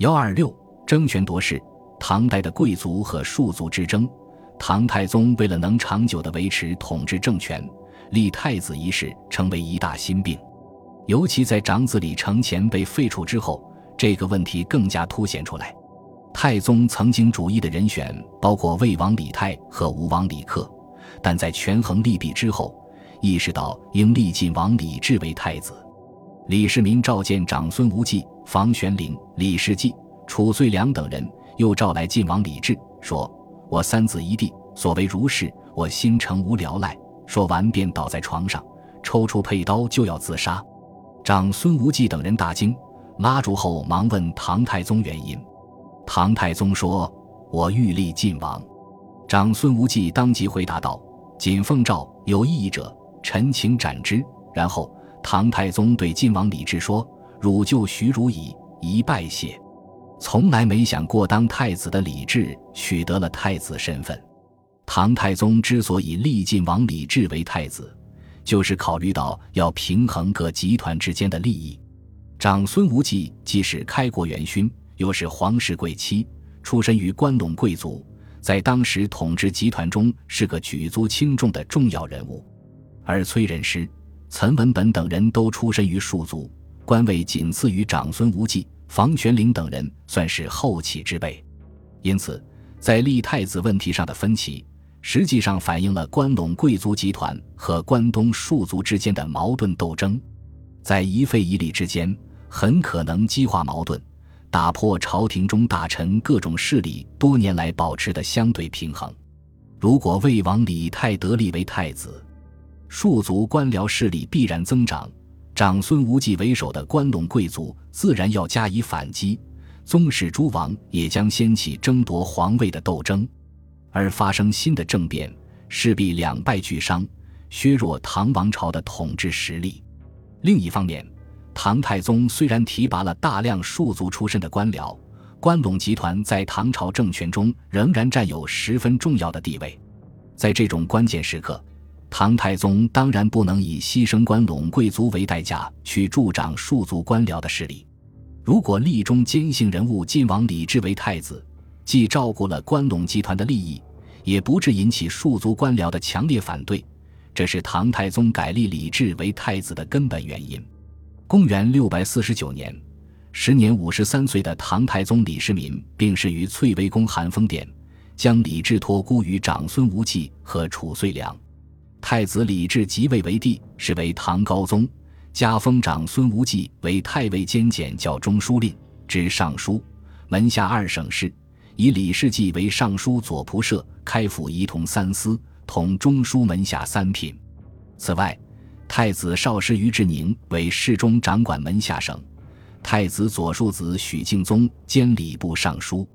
幺二六争权夺势，唐代的贵族和庶族之争。唐太宗为了能长久地维持统治政权，立太子一事成为一大心病。尤其在长子李承乾被废除之后，这个问题更加凸显出来。太宗曾经主义的人选包括魏王李泰和吴王李克，但在权衡利弊之后，意识到应立晋王李治为太子。李世民召见长孙无忌、房玄龄、李世济、褚遂良等人，又召来晋王李治，说。我三子一弟所为如是，我心诚无聊赖。说完便倒在床上，抽出佩刀就要自杀。长孙无忌等人大惊，拉住后忙问唐太宗原因。唐太宗说：“我欲立晋王。”长孙无忌当即回答道：“谨奉诏，有异议者，臣请斩之。”然后唐太宗对晋王李治说：“汝就许汝矣，一拜谢。”从来没想过当太子的李治取得了太子身份。唐太宗之所以立晋王李治为太子，就是考虑到要平衡各集团之间的利益。长孙无忌既是开国元勋，又是皇室贵戚，出身于关陇贵族，在当时统治集团中是个举足轻重的重要人物。而崔仁师、岑文本等人都出身于庶族，官位仅次于长孙无忌。房玄龄等人算是后起之辈，因此在立太子问题上的分歧，实际上反映了关陇贵族集团和关东庶族之间的矛盾斗争，在一废一立之间，很可能激化矛盾，打破朝廷中大臣各种势力多年来保持的相对平衡。如果魏王李泰得立为太子，庶族官僚势力必然增长。长孙无忌为首的关陇贵族自然要加以反击，宗室诸王也将掀起争夺皇位的斗争，而发生新的政变，势必两败俱伤，削弱唐王朝的统治实力。另一方面，唐太宗虽然提拔了大量庶族出身的官僚，关陇集团在唐朝政权中仍然占有十分重要的地位，在这种关键时刻。唐太宗当然不能以牺牲关陇贵族为代价去助长庶族官僚的势力。如果立中坚信人物晋王李治为太子，既照顾了关陇集团的利益，也不致引起庶族官僚的强烈反对，这是唐太宗改立李治为太子的根本原因。公元六百四十九年，时年五十三岁的唐太宗李世民病逝于翠微宫寒风殿，将李治托孤于长孙无忌和褚遂良。太子李治即位为帝，是为唐高宗，加封长孙无忌为太尉兼检校中书令，知尚书，门下二省事，以李世济为尚书左仆射，开府仪同三司，统中书门下三品。此外，太子少师于志宁为侍中，掌管门下省。太子左庶子许敬宗兼礼部尚书。